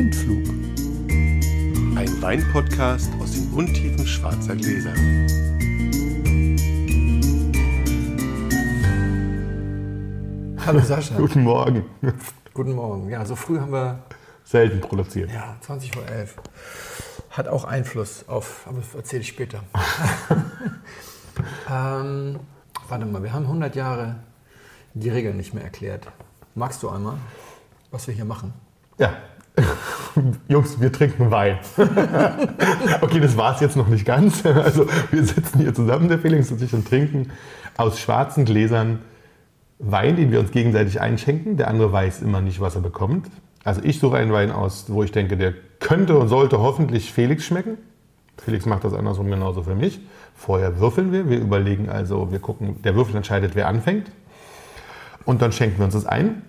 Blindflug. Ein Weinpodcast aus den Untiefen schwarzer Gläser. Hallo Sascha. Guten Morgen. Guten Morgen. Ja, so früh haben wir. Selten produziert. Ja, 20 vor 11. Hat auch Einfluss auf, aber das erzähle ich später. ähm, warte mal, wir haben 100 Jahre die Regeln nicht mehr erklärt. Magst du einmal, was wir hier machen? Ja. Jungs, wir trinken Wein. okay, das war es jetzt noch nicht ganz. Also wir sitzen hier zusammen, der Felix und ich, und trinken aus schwarzen Gläsern Wein, den wir uns gegenseitig einschenken. Der andere weiß immer nicht, was er bekommt. Also ich suche einen Wein aus, wo ich denke, der könnte und sollte hoffentlich Felix schmecken. Felix macht das andersrum genauso für mich. Vorher würfeln wir. Wir überlegen also, wir gucken, der Würfel entscheidet, wer anfängt. Und dann schenken wir uns das ein,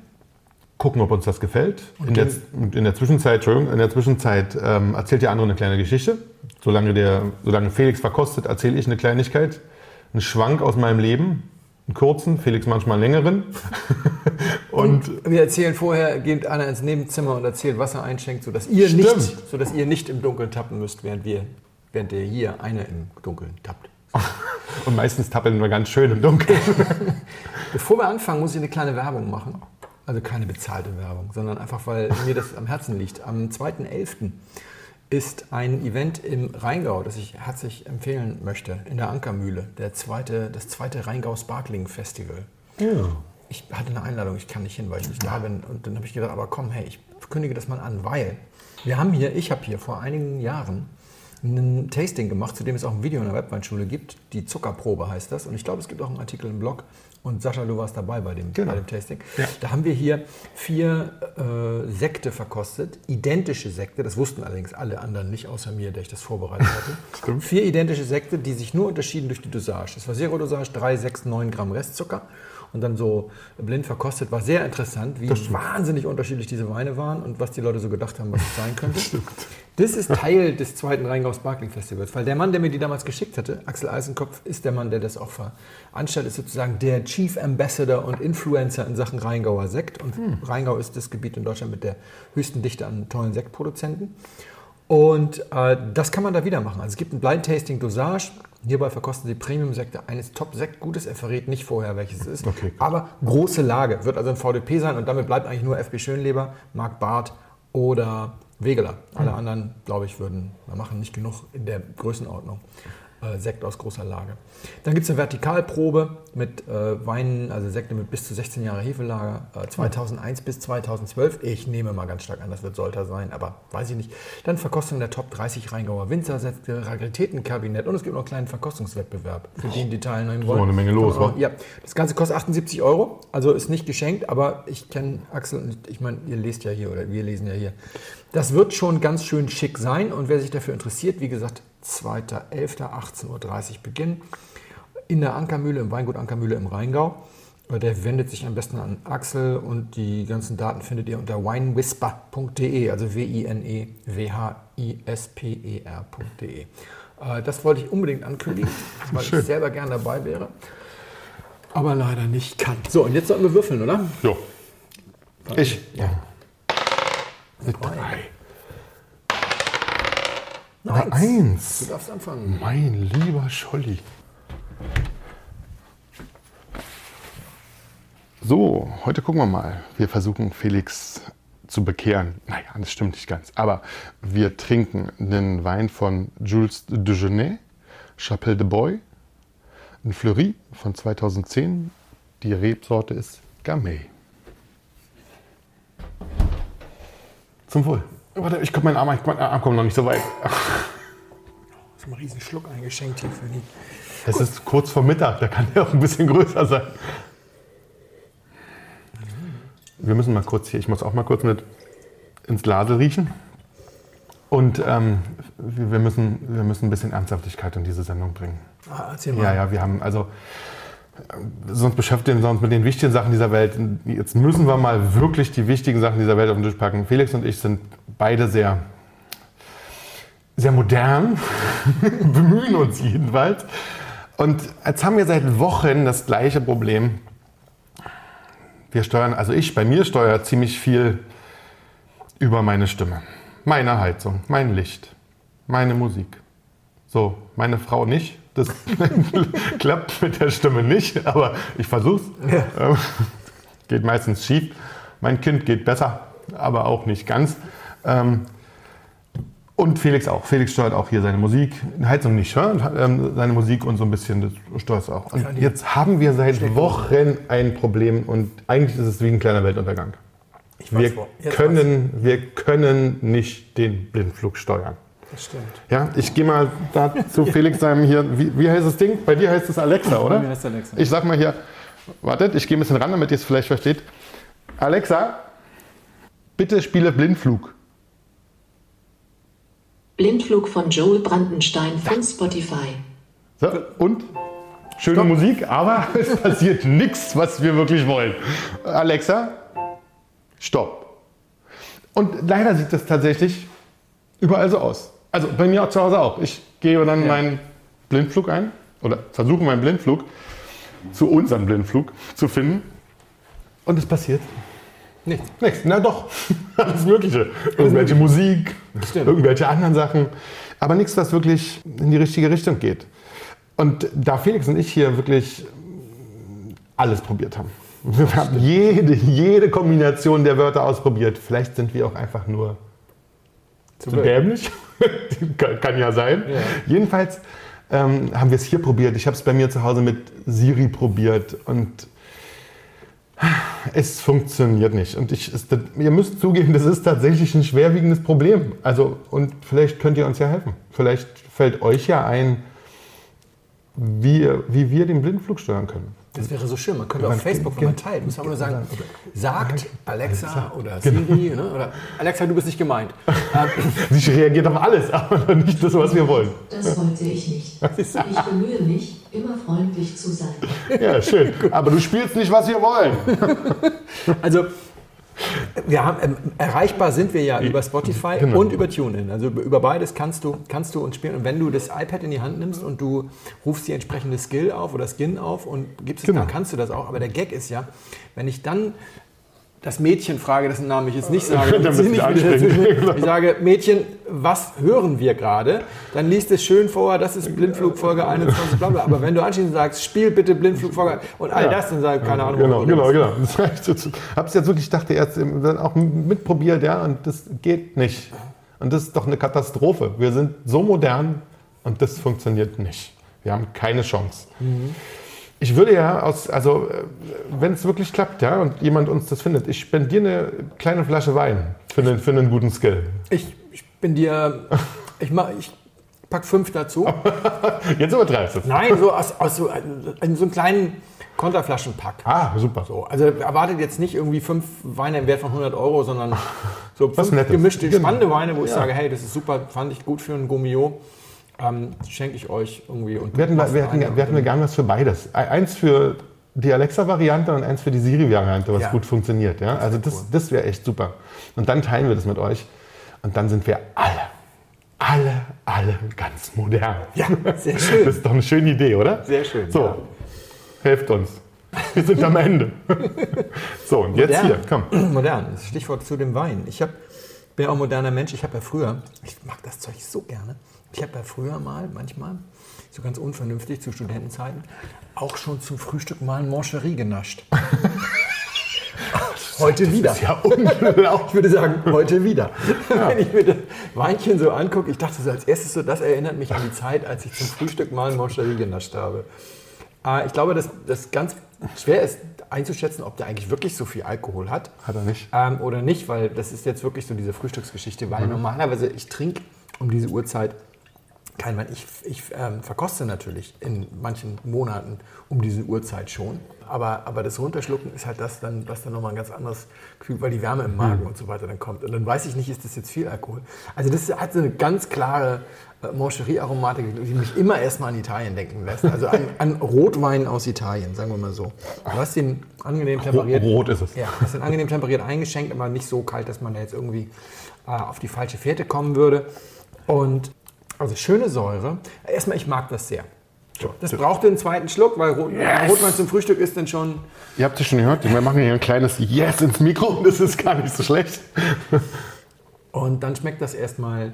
gucken, ob uns das gefällt. In der, in der, Zwischenzeit, in der Zwischenzeit ähm, erzählt der andere eine kleine Geschichte. Solange, der, solange Felix verkostet, erzähle ich eine Kleinigkeit. Einen Schwank aus meinem Leben, einen kurzen, Felix manchmal einen längeren. und, und, wir erzählen vorher, geht einer ins Nebenzimmer und erzählt, was er einschenkt, sodass ihr, nicht, sodass ihr nicht im Dunkeln tappen müsst, während, wir, während der hier einer im Dunkeln tappt. Und meistens tappeln wir ganz schön im Dunkeln. Bevor wir anfangen, muss ich eine kleine Werbung machen. Also keine bezahlte Werbung, sondern einfach, weil mir das am Herzen liegt. Am 2.11. ist ein Event im Rheingau, das ich herzlich empfehlen möchte, in der Ankermühle. Der zweite, das zweite Rheingau Sparkling Festival. Ja. Ich hatte eine Einladung, ich kann nicht hin, weil ich nicht da bin. Und dann habe ich gedacht, aber komm, hey, ich kündige das mal an, weil wir haben hier, ich habe hier vor einigen Jahren ein Tasting gemacht, zu dem es auch ein Video in der Webweinschule gibt. Die Zuckerprobe heißt das. Und ich glaube, es gibt auch einen Artikel im Blog. Und Sascha, du warst dabei bei dem, genau. bei dem Tasting. Ja. Da haben wir hier vier äh, Sekte verkostet, identische Sekte, das wussten allerdings alle anderen nicht, außer mir, der ich das vorbereitet hatte. vier identische Sekte, die sich nur unterschieden durch die Dosage. Das war Zero-Dosage, 3, 6, 9 Gramm Restzucker und dann so blind verkostet. War sehr interessant, wie wahnsinnig unterschiedlich diese Weine waren und was die Leute so gedacht haben, was es sein könnte. Das, ist Teil des zweiten Rheingau Sparkling Festivals, weil der Mann, der mir die damals geschickt hatte, Axel Eisenkopf, ist der Mann, der das auch veranstaltet, ist sozusagen der Chief Ambassador und Influencer in Sachen Rheingauer Sekt. Und hm. Rheingau ist das Gebiet in Deutschland mit der höchsten Dichte an tollen Sektproduzenten. Und äh, das kann man da wieder machen. Also es gibt ein Blind Tasting Dosage. Hierbei verkosten Sie Premium-Sekte eines Top-Sekt-Gutes. Er verrät nicht vorher, welches es ist. Okay. Aber große Lage. Wird also ein VDP sein und damit bleibt eigentlich nur FB Schönleber, Marc Barth oder Wegeler. Alle mhm. anderen, glaube ich, würden machen nicht genug in der Größenordnung äh, Sekt aus großer Lage. Dann gibt es eine Vertikalprobe mit äh, Weinen, also Sekte mit bis zu 16 Jahre Hefelager, äh, 2001 ja. bis 2012. Ich nehme mal ganz stark an, das wird Solter sein, aber weiß ich nicht. Dann Verkostung der Top 30 Rheingauer Winzersekte, Raritätenkabinett und es gibt noch einen kleinen Verkostungswettbewerb, für den die teilnehmen wollen. So eine Menge los, wa? Ja, das Ganze kostet 78 Euro, also ist nicht geschenkt, aber ich kenne Axel und ich meine, ihr lest ja hier oder wir lesen ja hier. Das wird schon ganz schön schick sein und wer sich dafür interessiert, wie gesagt, 2.11.18.30 Uhr Beginn in der Ankermühle, im Weingut Ankermühle im Rheingau. Der wendet sich am besten an Axel und die ganzen Daten findet ihr unter winewhisper.de, also W-I-N-E-W-H-I-S-P-E-R.de. Äh, das wollte ich unbedingt ankündigen, weil Schön. ich selber gern dabei wäre, aber leider nicht kann. So, und jetzt sollten wir würfeln, oder? Jo. Ich. Ja. Mit drei. Eins. Du darfst anfangen. Mein lieber Scholli. So, heute gucken wir mal. Wir versuchen Felix zu bekehren. Naja, das stimmt nicht ganz. Aber wir trinken den Wein von Jules de Genet, Chapelle de Boy, ein Fleury von 2010. Die Rebsorte ist Gamay. Zum Wohl. Warte, ich komme mein Arm, ich, mein Arm kommt noch nicht so weit. Habe einen riesen Schluck eingeschenkt hier für die. Es ist kurz vor Mittag, da kann der auch ein bisschen größer sein. Wir müssen mal kurz hier, ich muss auch mal kurz mit ins Glasel riechen. Und ähm, wir, müssen, wir müssen ein bisschen Ernsthaftigkeit in diese Sendung bringen. Ah, erzähl mal. Ja, ja, wir haben also sonst beschäftigen wir uns mit den wichtigen Sachen dieser Welt. Jetzt müssen wir mal wirklich die wichtigen Sachen dieser Welt auf den Tisch packen. Felix und ich sind beide sehr, sehr modern, bemühen uns jedenfalls. Und jetzt haben wir seit Wochen das gleiche Problem. Wir steuern, also ich, bei mir steuert ziemlich viel über meine Stimme. meine Heizung, mein Licht, meine Musik. So, meine Frau nicht. Das klappt mit der Stimme nicht, aber ich versuch's. Ähm, geht meistens schief. Mein Kind geht besser, aber auch nicht ganz. Ähm, und Felix auch. Felix steuert auch hier seine Musik. Heizung nicht, ähm, seine Musik und so ein bisschen das steuert auch. Und jetzt haben wir seit Wochen ein Problem und eigentlich ist es wie ein kleiner Weltuntergang. Wir können, wir können nicht den Blindflug steuern. Das stimmt. Ja, ich gehe mal da zu Felix seinem hier. Wie, wie heißt das Ding? Bei dir heißt es Alexa, oder? Bei mir heißt Alexa. Ich sag mal hier, wartet, ich gehe ein bisschen ran, damit ihr es vielleicht versteht. Alexa, bitte spiele Blindflug. Blindflug von Joel Brandenstein von Spotify. So, und? Schöne Stopp. Musik, aber es passiert nichts, was wir wirklich wollen. Alexa, stopp. Und leider sieht das tatsächlich überall so aus. Also bei mir zu Hause auch. Ich gebe dann meinen Blindflug ein oder versuche meinen Blindflug zu unserem Blindflug zu finden. Und es passiert Nichts. nichts. Na doch, alles Mögliche. Irgendwelche Musik, Stimmt. irgendwelche anderen Sachen. Aber nichts, was wirklich in die richtige Richtung geht. Und da Felix und ich hier wirklich alles probiert haben. Wir haben jede, jede Kombination der Wörter ausprobiert. Vielleicht sind wir auch einfach nur zu blöd. dämlich. kann, kann ja sein. Ja. Jedenfalls ähm, haben wir es hier probiert. Ich habe es bei mir zu Hause mit Siri probiert und es funktioniert nicht. Und ich, es, das, ihr müsst zugeben, das ist tatsächlich ein schwerwiegendes Problem. Also, und vielleicht könnt ihr uns ja helfen. Vielleicht fällt euch ja ein, wie, wie wir den Blindflug steuern können. Das wäre so schön. Man könnte Man- auf Facebook, man teilt, muss man nur sagen, sagt Alexa oder Genau. Siri, ne? oder Alexa, du bist nicht gemeint. Sie reagiert auf alles, aber nicht das, was wir wollen. Das wollte ich nicht. Ich bemühe mich, immer freundlich zu sein. Ja, schön. Aber du spielst nicht, was wir wollen. Also, wir haben, ähm, erreichbar sind wir ja über Spotify Genau. und über TuneIn. Also über, über beides kannst du, kannst du uns spielen. Und wenn du das iPad in die Hand nimmst und du rufst die entsprechende Skill auf oder Skin auf und gibst es, Genau. dann kannst du das auch. Aber der Gag ist ja, wenn ich dann das Mädchen frage, dessen Namen ich jetzt nicht sage, Genau. ich sage, Mädchen, was hören wir gerade? Dann liest es schön vor, das ist Blindflug Folge 21, bla bla. Aber wenn du anschließend sagst, spiel bitte Blindflug Folge und all Ja. das, dann sag ich, keine Ahnung. Genau, genau, genau. Hab's jetzt wirklich, ich dachte erst dann auch mitprobiert, ja, und das geht nicht. Und das ist doch eine Katastrophe. Wir sind so modern und das funktioniert nicht. Wir haben keine Chance. Ich würde ja aus, also äh, wenn es wirklich klappt, ja, und jemand uns das findet, ich spendiere eine kleine Flasche Wein für einen, für einen guten Skill. Ich, ich bin dir. Ich, mach, ich pack fünf dazu. Jetzt übertreibst du es. Nein, so aus, aus so, in so einem kleinen Konterflaschenpack. Ah, super. So, also erwartet jetzt nicht irgendwie fünf Weine im Wert von 100 Euro, sondern so fünf gemischte, Genau. spannende Weine, wo ich Ja. sage, hey, das ist super, fand ich gut für einen Gummio. Ähm, Schenke ich euch irgendwie. Und Wir hätten, machst wir, hätten, eine wir hätten und- gern was für beides. Eins für die Alexa-Variante und eins für die Siri-Variante, was Ja. gut funktioniert. Ja? Also das, das wäre echt super. Und dann teilen wir das mit euch. Und dann sind wir alle, alle, alle ganz modern. Ja, sehr schön. Das ist doch eine schöne Idee, oder? Sehr schön, So, ja. helft uns. Wir sind am Ende. So, und jetzt Modern. hier, komm. Modern, das Stichwort zu dem Wein. Ich hab, bin ja auch moderner Mensch. Ich habe ja früher, ich mag das Zeug so gerne, ich habe ja früher mal, manchmal, so ganz unvernünftig zu Studentenzeiten, auch schon zum Frühstück mal ein Moncherie genascht. heute wieder. Ja, unglaublich. Ich würde sagen, heute wieder. Wenn ich mir das Weinchen so angucke, ich dachte so als erstes so, das erinnert mich an die Zeit, als ich zum Frühstück mal ein Moncherie genascht habe. Äh, Ich glaube, dass das ganz schwer ist einzuschätzen, ob der eigentlich wirklich so viel Alkohol hat. Hat er nicht. Ähm, oder nicht, weil das ist jetzt wirklich so diese Frühstücksgeschichte, weil normalerweise ich trinke um diese Uhrzeit kein Wein. Ich, ich ähm, verkoste natürlich in manchen Monaten um diese Uhrzeit schon. Aber, aber das Runterschlucken ist halt das, dann, was dann nochmal ein ganz anderes Gefühl, weil die Wärme im Magen und so weiter dann kommt. Und dann weiß ich nicht, ist das jetzt viel Alkohol? Also das hat so eine ganz klare äh, Moncherie-Aromatik, die mich immer erstmal an Italien denken lässt. Also an, an Rotwein aus Italien, sagen wir mal so. Du hast den angenehm temperiert. Rot ist es. Ja, das ist angenehm temperiert eingeschenkt, aber nicht so kalt, dass man da jetzt irgendwie äh, auf die falsche Fährte kommen würde. Und also schöne Säure. Erstmal, ich mag das sehr. Das braucht den zweiten Schluck, weil Rot Rotwein zum Frühstück ist dann schon. Ihr habt es schon gehört, wir machen hier ein kleines Yes ins Mikro. Das ist gar nicht so schlecht. Und dann schmeckt das erstmal,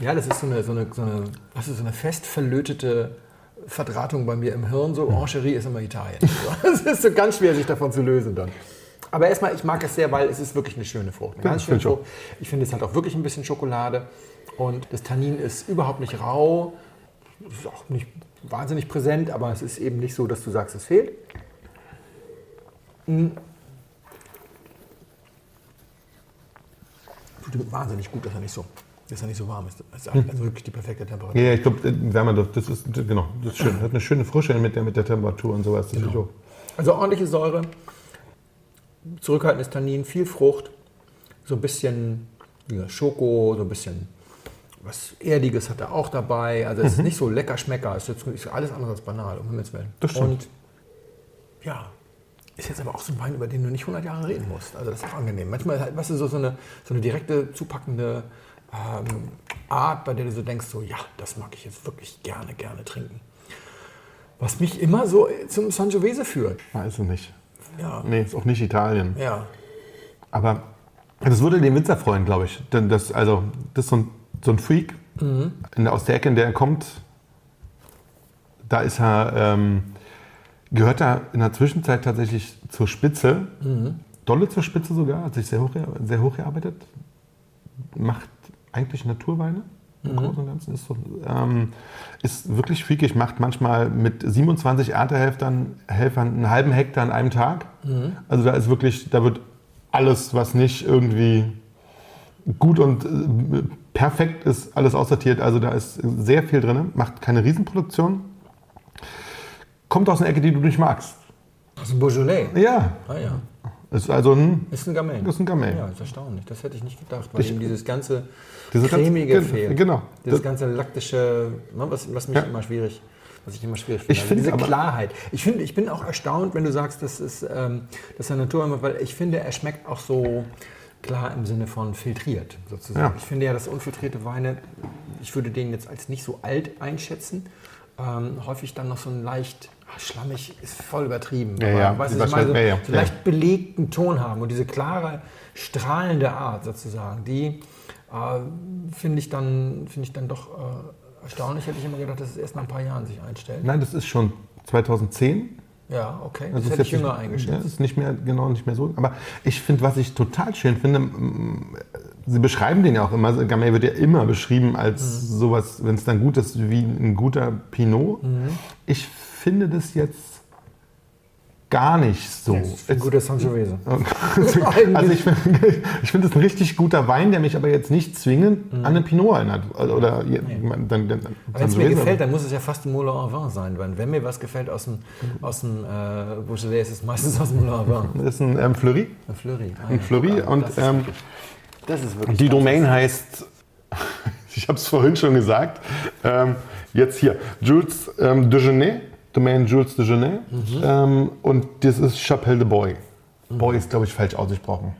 ja, das ist so eine, so eine, so eine, was ist, so eine fest verlötete Verdrahtung bei mir im Hirn. So, Ancherie ist immer Italien. Es ist so ganz schwer, sich davon zu lösen dann. Aber erstmal, ich mag es sehr, weil es ist wirklich eine schöne Frucht. Eine ganz schöne. Frucht. Ich finde, es hat auch wirklich ein bisschen Schokolade. Und das Tannin ist überhaupt nicht rau. Ist auch nicht wahnsinnig präsent, aber es ist eben nicht so, dass du sagst, es fehlt. Mm. Tut ihm wahnsinnig gut, dass er nicht so, dass er nicht so warm ist. Das ist also wirklich die perfekte Temperatur. Ja, ich glaube, Wärme, das ist, genau, das ist schön. Hat eine schöne Frische mit der, mit der Temperatur und sowas. Auch. Also ordentliche Säure, zurückhaltendes Tannin, viel Frucht, so ein bisschen Schoko, so ein bisschen was Erdiges hat er auch dabei. Also es ist nicht so lecker Schmecker, es ist alles andere als banal, um Himmels Willen. Das stimmt. Und ja, ist jetzt aber auch so ein Wein, über den du nicht 100 Jahre reden musst. Also das ist auch angenehm. Manchmal, halt, weißt du, so, so, eine, so eine direkte, zupackende ähm, Art, bei der du so denkst, so ja, das mag ich jetzt wirklich gerne, gerne trinken. Was mich immer so zum Sangiovese führt. Weiß ich nicht. Ja, Nee, ist auch nicht Italien. ja. Aber das würde den Winzer freuen, glaube ich. Denn das, also, das ist so ein, so ein Freak in der, aus der Ecke, in der er kommt. Da ist er, ähm, gehört er in der Zwischenzeit tatsächlich zur Spitze. Dolle zur Spitze sogar, hat sich sehr hoch, sehr hoch gearbeitet. Macht eigentlich Naturweine. Im Großen und Ganzen ist, so, ähm, ist wirklich freakig, macht manchmal mit 27 Erntehelfern Helfern einen halben Hektar an einem Tag. Also da ist wirklich, da wird alles, was nicht irgendwie gut und äh, perfekt ist, alles aussortiert. Also da ist sehr viel drin, macht keine Riesenproduktion. Kommt aus einer Ecke, die du nicht magst. Aus dem Beaujolais. Ja, Ah ja. ist also ein, Ist ein Gamay. Das ist ein Gamay. Ja, ist erstaunlich. Das hätte ich nicht gedacht, weil Ich- ihm dieses ganze Diese ganze- cremige gen- fehlt. genau. Dieses Das- ganze laktische, ne, was, was mich Ja. immer schwierig, was ich immer schwierig finde. Ich finde diese aber- Klarheit. Ich finde, ich bin auch erstaunt, wenn du sagst, das ist, ähm, das ist eine Natur, weil ich finde, er schmeckt auch so klar im Sinne von filtriert sozusagen. Ja. Ich finde ja, dass unfiltrierte Weine, ich würde den jetzt als nicht so alt einschätzen. Ähm, häufig dann noch so ein leicht ach, schlammig ist voll übertrieben. Ja, ja, weißt ich meine, so, ja, ja, so leicht belegten Ton haben und diese klare, strahlende Art sozusagen, die äh, finde ich, dann- finde ich dann doch äh, erstaunlich. Hätte ich immer gedacht, dass es erst nach ein paar Jahren sich einstellt. nein, das ist schon 2010. Ja, okay. Das Also hätte ist ich jetzt jünger nicht, eingeschätzt. Ja, ist nicht mehr, genau, nicht mehr so. Aber ich finde, was ich total schön finde, Sie beschreiben den ja auch immer, Gamay wird ja immer beschrieben als Mhm. sowas, wenn es dann gut ist, wie ein guter Pinot. Mhm. Ich finde das jetzt gar nicht so. Das ist ein guter Sangiovese. also ich finde ich find das ein richtig guter Wein, der mich aber jetzt nicht zwingend an einen Pinot erinnert. Oder dann, dann, dann, Mhm. Wenn es mir gefällt, dann muss es ja fast ein Moulin à Vin sein. Weil wenn mir was gefällt aus dem, aus dem äh, Beaujolais, ist es meistens aus dem Moulin à Vin. Das ist ein ähm, Fleury. Ein Fleury. Ah, Ein ja, Fleury an. und das, ist, ähm, das ist wirklich Die Domain heißt, ich habe es vorhin schon gesagt, ähm, jetzt hier, Jules ähm, Dejeuner, Domain Jules Dejeuner. Ähm, und das ist Chapelle de Bois. Bois ist, glaube ich, falsch ausgesprochen.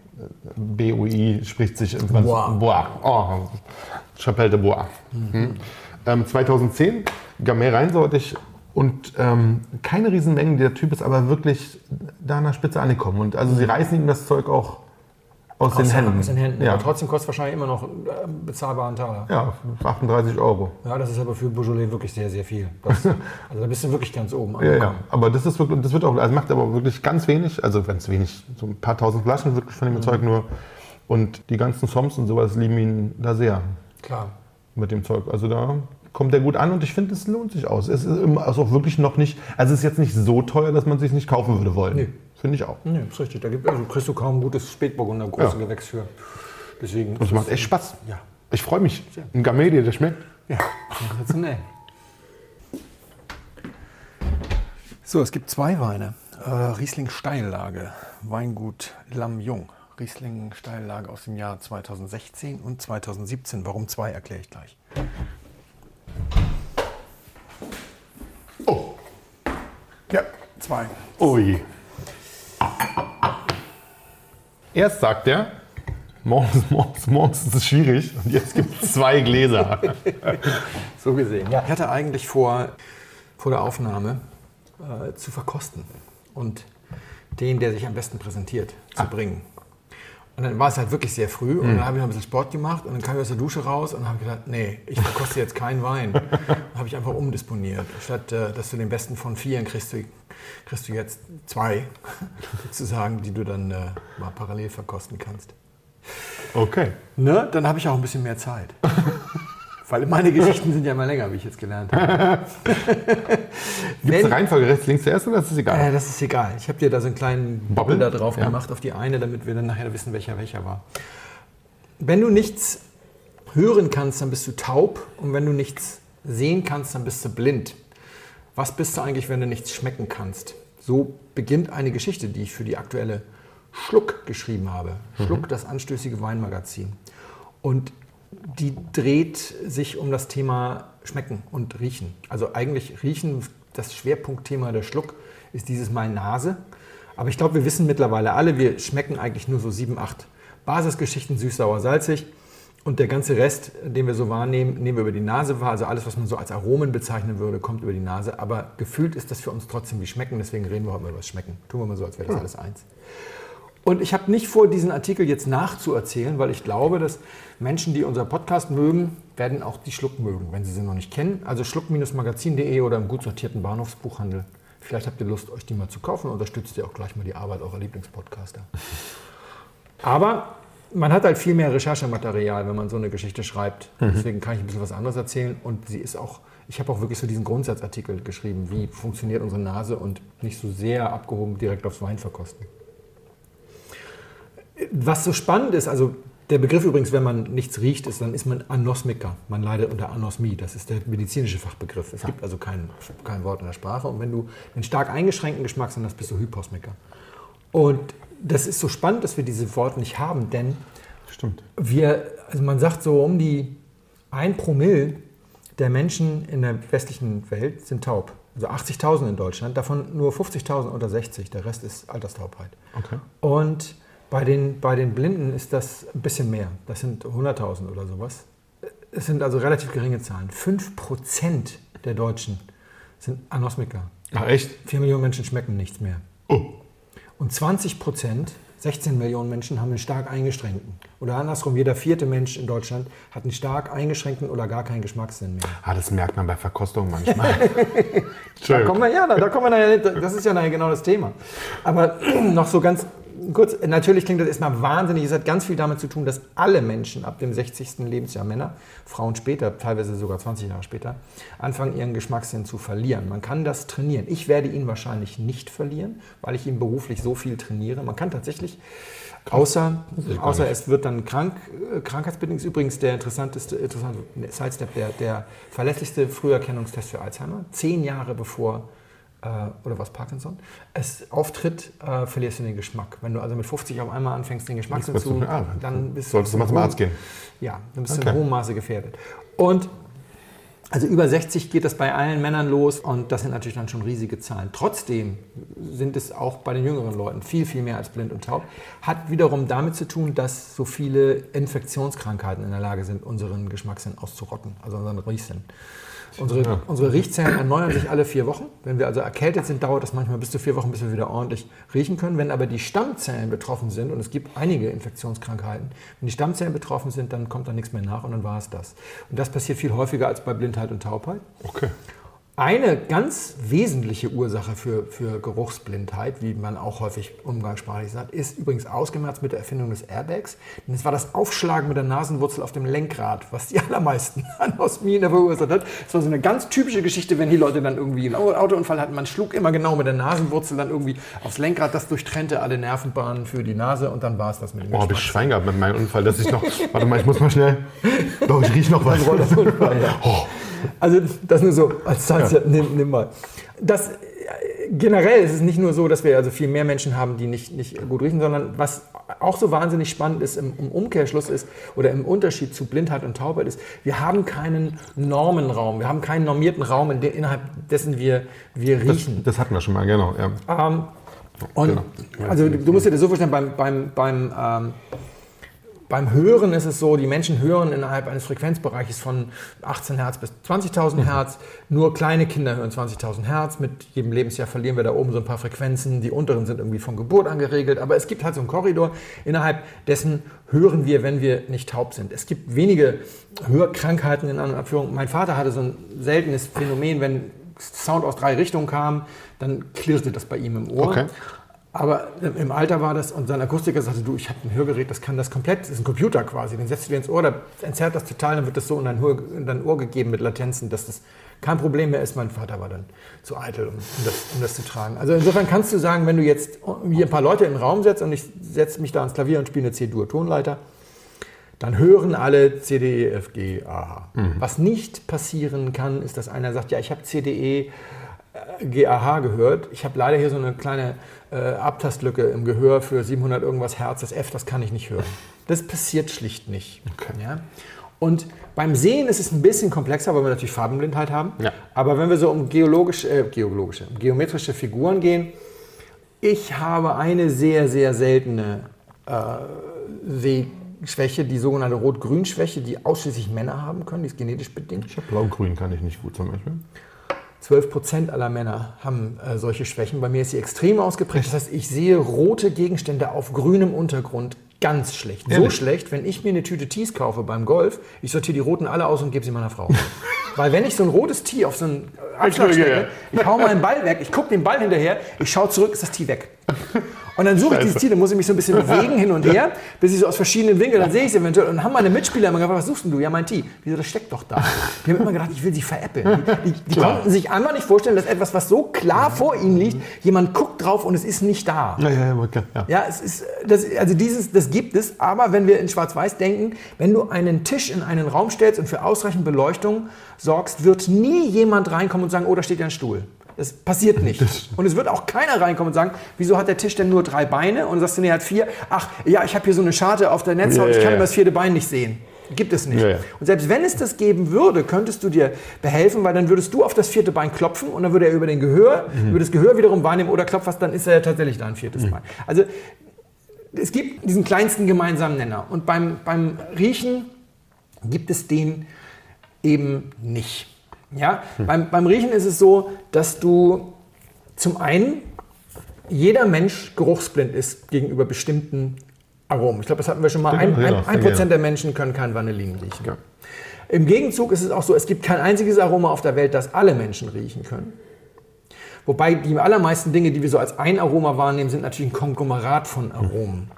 B-O-I spricht sich im Bois. Bois. Oh, Chapelle de Bois. Mhm. Ähm, 2010, Gamay reinsortig und ähm, keine Riesenmengen. Der Typ ist aber wirklich da an der Spitze angekommen. Und also sie reißen ihm das Zeug auch aus, den Händen. aus den Händen. Ja. Aber trotzdem kostet es wahrscheinlich immer noch einen bezahlbaren Taler. Ja, 38 Euro. Ja, das ist aber für Beaujolais wirklich sehr, sehr viel. Das, also da bist du wirklich ganz oben Ja, ja. angekommen. Aber das ist wirklich, das wird auch, also macht aber wirklich ganz wenig, also ganz wenig, so ein paar tausend Flaschen wirklich von dem Zeug nur. Und die ganzen Soms und sowas lieben ihn da sehr Klar. mit dem Zeug. Also da kommt er gut an und ich finde, es lohnt sich aus. Es ist also auch wirklich noch nicht, also es ist jetzt nicht so teuer, dass man es sich nicht kaufen würde wollen. Nee. Finde ich auch. Nee, ist richtig. Da gibt, also kriegst du kaum ein gutes Spätburgunder, große Ja. Gewächs für. Deswegen. Es macht echt Spaß. Ja. Ich freue mich. Ein Gamay, der schmeckt. Ja, sensationell. So, es gibt zwei Weine. Äh, Riesling Steillage, Weingut Lamm Jung. Riesling Steillage aus dem Jahr 2016 und 2017. Warum zwei, erkläre ich gleich. Oh, Ja, zwei. ui. Erst sagt er, morgens, morgens, morgens ist es schwierig und jetzt gibt es zwei Gläser. So gesehen. Ja. Ich hatte eigentlich vor, vor der Aufnahme äh, zu verkosten und den, der sich am besten präsentiert, zu bringen. Und dann war es halt wirklich sehr früh und dann habe ich noch ein bisschen Sport gemacht und dann kam ich aus der Dusche raus und habe gedacht, nee, ich verkoste jetzt keinen Wein. Dann habe ich einfach umdisponiert. Statt äh, dass du den besten von vieren kriegst, du, kriegst du jetzt zwei, sozusagen, die du dann äh, mal parallel verkosten kannst. Okay. Ne? Dann habe ich auch ein bisschen mehr Zeit. Weil meine Geschichten sind ja immer länger, wie ich jetzt gelernt habe. Gibt es eine Reihenfolge rechts, links zuerst oder ist das egal? Äh, das ist egal. Ich habe dir da so einen kleinen? Bobble da drauf Ja. gemacht auf die eine, damit wir dann nachher wissen, welcher welcher war. Wenn du nichts hören kannst, dann bist du taub. Und wenn du nichts sehen kannst, dann bist du blind. Was bist du eigentlich, wenn du nichts schmecken kannst? So beginnt eine Geschichte, die ich für die aktuelle Schluck geschrieben habe. Schluck, das anstößige Weinmagazin. Und die dreht sich um das Thema Schmecken und Riechen. Also eigentlich Riechen, das Schwerpunktthema der Schluck ist dieses Mal Nase. Aber ich glaube, wir wissen mittlerweile alle, wir schmecken eigentlich nur so sieben, acht Basisgeschichten, süß, sauer, salzig. Und der ganze Rest, den wir so wahrnehmen, nehmen wir über die Nase wahr. Also alles, was man so als Aromen bezeichnen würde, kommt über die Nase. Aber gefühlt ist das für uns trotzdem wie Schmecken. Deswegen reden wir heute mal über das Schmecken. Tun wir mal so, als wäre das alles eins. Und ich habe nicht vor, diesen Artikel jetzt nachzuerzählen, weil ich glaube, dass Menschen, die unser Podcast mögen, werden auch die Schluck mögen, wenn sie sie noch nicht kennen. Also schluck-magazin.de oder im gut sortierten Bahnhofsbuchhandel. Vielleicht habt ihr Lust, euch die mal zu kaufen. Unterstützt ihr auch gleich mal die Arbeit eurer Lieblingspodcaster. Aber man hat halt viel mehr Recherchematerial, wenn man so eine Geschichte schreibt. Deswegen kann ich ein bisschen was anderes erzählen. Und sie ist auch, ich habe auch wirklich so diesen Grundsatzartikel geschrieben, wie funktioniert unsere Nase und nicht so sehr abgehoben direkt aufs Wein verkosten. Was so spannend ist, also der Begriff übrigens, wenn man nichts riecht, ist, dann ist man Anosmiker. Man leidet unter Anosmie. Das ist der medizinische Fachbegriff. Es gibt also kein, kein Wort in der Sprache. Und wenn du einen stark eingeschränkten Geschmackssinn hast, bist du Hyposmiker. Und das ist so spannend, dass wir diese Worte nicht haben, denn Stimmt. wir, also man sagt so um die 1 Promille der Menschen in der westlichen Welt sind taub. Also 80.000 in Deutschland, davon nur 50.000 unter 60, der Rest ist Alterstaubheit. Okay. Und bei den, bei den Blinden ist das ein bisschen mehr. Das sind 100.000 oder sowas. Es sind also relativ geringe Zahlen. 5% der Deutschen sind Anosmiker. Ach, echt? 4 Millionen Menschen schmecken nichts mehr. Oh. Und 20 Prozent, 16 Millionen Menschen haben einen stark eingeschränkten. Oder andersrum, jeder vierte Mensch in Deutschland hat einen stark eingeschränkten oder gar keinen Geschmackssinn mehr. Ah, das merkt man bei Verkostung manchmal. Da kommen wir, ja, da, da kommen wir nachher, das ist ja nachher genau das Thema. Aber noch so ganz kurz, natürlich klingt das erstmal wahnsinnig. Es hat ganz viel damit zu tun, dass alle Menschen ab dem 60. Lebensjahr, Männer, Frauen später, teilweise sogar 20 Jahre später, anfangen, ihren Geschmackssinn zu verlieren. Man kann das trainieren. Ich werde ihn wahrscheinlich nicht verlieren, weil ich ihn beruflich so viel trainiere. Man kann tatsächlich, außer, außer es wird dann krank, äh, krankheitsbedingt, ist übrigens der interessanteste, interessante Sidestep, der, der verlässlichste Früherkennungstest für Alzheimer. Zehn Jahre bevor oder was Parkinson, es auftritt, äh, verlierst du den Geschmack. Wenn du also mit 50 auf einmal anfängst, den Geschmack du- zu, ah, dann bist solltest du mal zum Arzt gehen. Ja, dann bist du Okay. in hohem Maße gefährdet. Und also über 60 geht das bei allen Männern los und das sind natürlich dann schon riesige Zahlen. Trotzdem sind es auch bei den jüngeren Leuten viel, viel mehr als blind und taub. Hat wiederum damit zu tun, dass so viele Infektionskrankheiten in der Lage sind, unseren Geschmackssinn auszurotten, also unseren Riechsinn. Unsere, unsere Riechzellen erneuern sich alle vier Wochen. Wenn wir also erkältet sind, dauert das manchmal bis zu vier Wochen, bis wir wieder ordentlich riechen können. Wenn aber die Stammzellen betroffen sind, und es gibt einige Infektionskrankheiten, wenn die Stammzellen betroffen sind, dann kommt da nichts mehr nach und dann war es das. Und das passiert viel häufiger als bei Blindheit und Taubheit. Okay. Eine ganz wesentliche Ursache für, für Geruchsblindheit, wie man auch häufig umgangssprachlich sagt, ist übrigens ausgemerzt mit der Erfindung des Airbags. Denn es war das Aufschlagen mit der Nasenwurzel auf dem Lenkrad, was die allermeisten Anosmien verursacht hat. Es war so eine ganz typische Geschichte, wenn die Leute dann irgendwie einen Au- Autounfall hatten. Man schlug immer genau mit der Nasenwurzel dann irgendwie aufs Lenkrad. Das durchtrennte alle Nervenbahnen für die Nase und dann war es das mit dem Boah, habe ich. Schwein gehabt mit meinem Unfall, dass ich noch. Warte mal, ich muss mal schnell. Doch, ich rieche noch was. Oh, Also das nur so als Zeit, nimm, nimm mal. Das, generell ist es nicht nur so, dass wir also viel mehr Menschen haben, die nicht, nicht gut riechen, sondern was auch so wahnsinnig spannend ist im, im Umkehrschluss ist oder im Unterschied zu Blindheit und Taubheit ist, wir haben keinen Normenraum, wir haben keinen normierten Raum, in de, innerhalb dessen wir, wir riechen. das hatten wir schon mal, genau. Ja. Ähm, und Genau. also du musst dir das so vorstellen, beim, beim, beim, ähm, beim Hören ist es so, die Menschen hören innerhalb eines Frequenzbereiches von 18 Hertz bis 20.000 Hertz. Nur kleine Kinder hören 20.000 Hertz. Mit jedem Lebensjahr verlieren wir da oben so ein paar Frequenzen. Die unteren sind irgendwie von Geburt an geregelt. Aber es gibt halt so einen Korridor, innerhalb dessen hören wir, wenn wir nicht taub sind. Es gibt wenige Hörkrankheiten in anderen Abführungen. Mein Vater hatte so ein seltenes Phänomen, wenn Sound aus drei Richtungen kam, dann klirrte das bei ihm im Ohr. Okay. Aber im Alter war das und sein Akustiker sagte, du, ich habe ein Hörgerät, das kann das komplett, das ist ein Computer quasi. Den setzt du dir ins Ohr, da entzerrt das total, dann wird das so in dein, Ohr, in dein Ohr gegeben mit Latenzen, dass das kein Problem mehr ist. Mein Vater war dann zu eitel, um, um, das, um das zu tragen. Also insofern kannst du sagen, wenn du jetzt hier ein paar Leute in den Raum setzt und ich setze mich da ans Klavier und spiele eine C-Dur-Tonleiter, dann hören alle CDE, F, G, A, H. Mhm. Was nicht passieren kann, ist, dass einer sagt, ja, ich habe CDE, GAH gehört. Ich habe leider hier so eine kleine äh, Abtastlücke im Gehör für 700 irgendwas Hertz. Das F, das kann ich nicht hören. Das passiert schlicht nicht. Okay. Ja? Und beim Sehen ist es ein bisschen komplexer, weil wir natürlich Farbenblindheit haben. Ja. Aber wenn wir so um geologische, äh, geologische, geometrische Figuren gehen, ich habe eine sehr, sehr seltene äh, Sehschwäche, die sogenannte Rot-Grün-Schwäche, die ausschließlich Männer haben können, die ist genetisch bedingt. Ich habe Blau-Grün, kann ich nicht gut zum Beispiel. 12 Prozent aller Männer haben äh, solche Schwächen. Bei mir ist sie extrem ausgeprägt. Das heißt, ich sehe rote Gegenstände auf grünem Untergrund ganz schlecht. So Ehrlich? schlecht, wenn ich mir eine Tüte Tees kaufe beim Golf, ich sortiere die roten alle aus und gebe sie meiner Frau. Weil wenn ich so ein rotes Tee auf so einen ja, stecke, ich hau meinen Ball weg, ich gucke den Ball hinterher, ich schaue zurück, ist das Tee weg. Und dann suche ich dieses Tee, dann muss ich mich so ein bisschen bewegen hin und her, bis ich so aus verschiedenen Winkeln, dann sehe ich es eventuell. Und dann haben meine Mitspieler immer gefragt, was suchst denn du? Ja, mein Tee. Wieso, das steckt doch da. Die haben immer gedacht, ich will sie veräppeln. Die, die, konnten sich einmal nicht vorstellen, dass etwas, was so klar vor ihnen liegt, jemand guckt drauf und es ist nicht da. Ja, ja, ja, okay, ja. Ja, es ist, das, also dieses, das gibt es, aber wenn wir in Schwarz-Weiß denken, wenn du einen Tisch in einen Raum stellst und für ausreichend Beleuchtung sorgst, wird nie jemand reinkommen und sagen, oh, da steht ja ein Stuhl. Das passiert nicht. Und es wird auch keiner reinkommen und sagen, wieso hat der Tisch denn nur drei Beine? Und du sagst du, nee, er hat vier. Ach, ja, ich habe hier so eine Scharte auf der Netzhaut, Ja, ich kann ja. das vierte Bein nicht sehen. Gibt es nicht. Ja. Und selbst wenn es das geben würde, könntest du dir behelfen, weil dann würdest du auf das vierte Bein klopfen und dann würde er über den Gehör, über das Gehör wiederum wahrnehmen oder klopft was, dann ist er ja tatsächlich da ein viertes Bein. Also es gibt diesen kleinsten gemeinsamen Nenner. Und beim, beim Riechen gibt es den eben nicht. Ja? Beim, beim Riechen ist es so, dass du zum einen jeder Mensch geruchsblind ist gegenüber bestimmten Aromen. Ich glaube, das hatten wir schon mal. Ein, Ja, ein, ja, ein. Prozent der Menschen können kein Vanillin riechen. Ja. Im Gegenzug ist es auch so, es gibt kein einziges Aroma auf der Welt, das alle Menschen riechen können. Wobei die allermeisten Dinge, die wir so als ein Aroma wahrnehmen, sind natürlich ein Konglomerat von Aromen.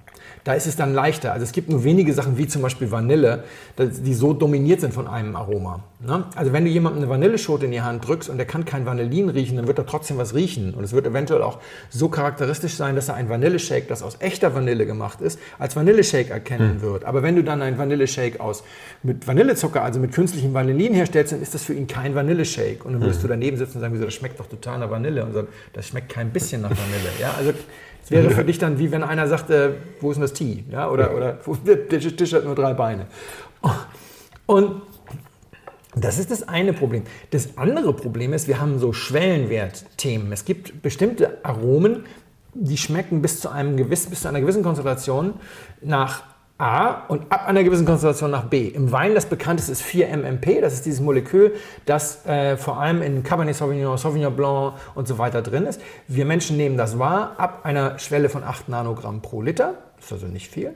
Da ist es dann leichter. Also es gibt nur wenige Sachen, wie zum Beispiel Vanille, die so dominiert sind von einem Aroma. Ne? Also wenn du jemandem eine Vanilleschote in die Hand drückst und der kann kein Vanillin riechen, dann wird er trotzdem was riechen. Und es wird eventuell auch so charakteristisch sein, dass er ein Vanilleshake, das aus echter Vanille gemacht ist, als Vanilleshake erkennen wird. Aber wenn du dann einen Vanilleshake aus mit Vanillezucker, also mit künstlichem Vanillin herstellst, dann ist das für ihn kein Vanilleshake. Und dann wirst du daneben sitzen und sagen, wieso, das schmeckt doch total nach Vanille. Und so, das schmeckt kein bisschen nach Vanille. Ja, also es wäre für dich dann wie wenn einer sagt, äh, wo ist denn das Tee? Ja, oder, oder wo- der Tisch, Tisch hat nur drei Beine. Und das ist das eine Problem. Das andere Problem ist, wir haben so Schwellenwertthemen. Es gibt bestimmte Aromen, die schmecken bis zu, einem gewissen, bis zu einer gewissen Konzentration nach A und ab einer gewissen Konzentration nach B. Im Wein das bekannteste ist 4-MMP, das ist dieses Molekül, das äh, vor allem in Cabernet Sauvignon, Sauvignon Blanc und so weiter drin ist. Wir Menschen nehmen das wahr ab einer Schwelle von 8 Nanogramm pro Liter, das ist also nicht viel.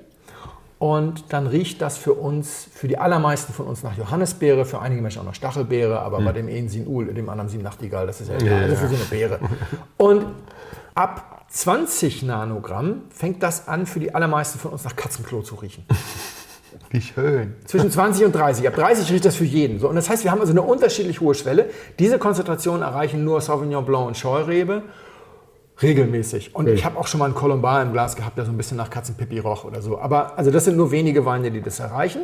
Und dann riecht das für uns, für die allermeisten von uns nach Johannisbeere, für einige Menschen auch nach Stachelbeere, aber bei dem einen Sin Ul, dem anderen Sin Nachtigall, das ist ja, egal, also für so eine Beere. Und ab 20 Nanogramm fängt das an, für die allermeisten von uns nach Katzenklo zu riechen. Wie schön. Zwischen 20 und 30. Ab 30 riecht das für jeden. So, und das heißt, wir haben also eine unterschiedlich hohe Schwelle. Diese Konzentrationen erreichen nur Sauvignon Blanc und Scheurebe regelmäßig. Und ich habe auch schon mal einen Colombar im Glas gehabt, der so ein bisschen nach Katzenpipi roch oder so. Aber also das sind nur wenige Weine, die das erreichen.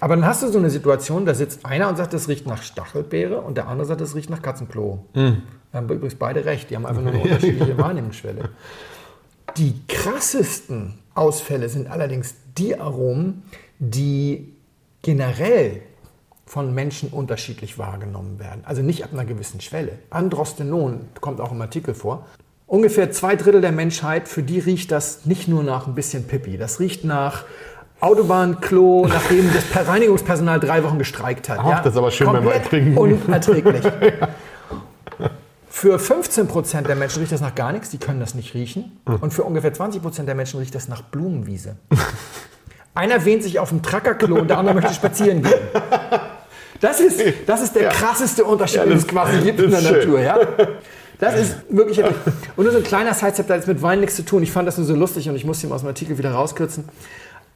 Aber dann hast du so eine Situation, da sitzt einer und sagt, das riecht nach Stachelbeere und der andere sagt, das riecht nach Katzenklo. Mhm. Da haben übrigens beide recht. Die haben einfach nur eine unterschiedliche Wahrnehmungsschwelle. Die krassesten Ausfälle sind allerdings die Aromen, die generell von Menschen unterschiedlich wahrgenommen werden. Also nicht ab einer gewissen Schwelle. Androstenon kommt auch im Artikel vor. Ungefähr zwei Drittel der Menschheit, für die riecht das nicht nur nach ein bisschen Pipi. Das riecht nach Autobahnklo, nachdem das Reinigungspersonal drei Wochen gestreikt hat. Ach, das ist aber schön Komplett Weintrinken. Unerträglich. Für 15% der Menschen riecht das nach gar nichts, die können das nicht riechen. Und für ungefähr 20% der Menschen riecht das nach Blumenwiese. Einer wehnt sich auf dem Trackerklo und der andere möchte spazieren gehen. Das ist, das ist der krasseste Unterschied, Ja, den das- es quasi gibt in der schön. Natur. Ja? Das ist wirklich. Und nur so ein kleiner Sidestep, da hat jetzt mit Wein nichts zu tun. Ich fand das nur so lustig und ich musste ihn aus dem Artikel wieder rauskürzen.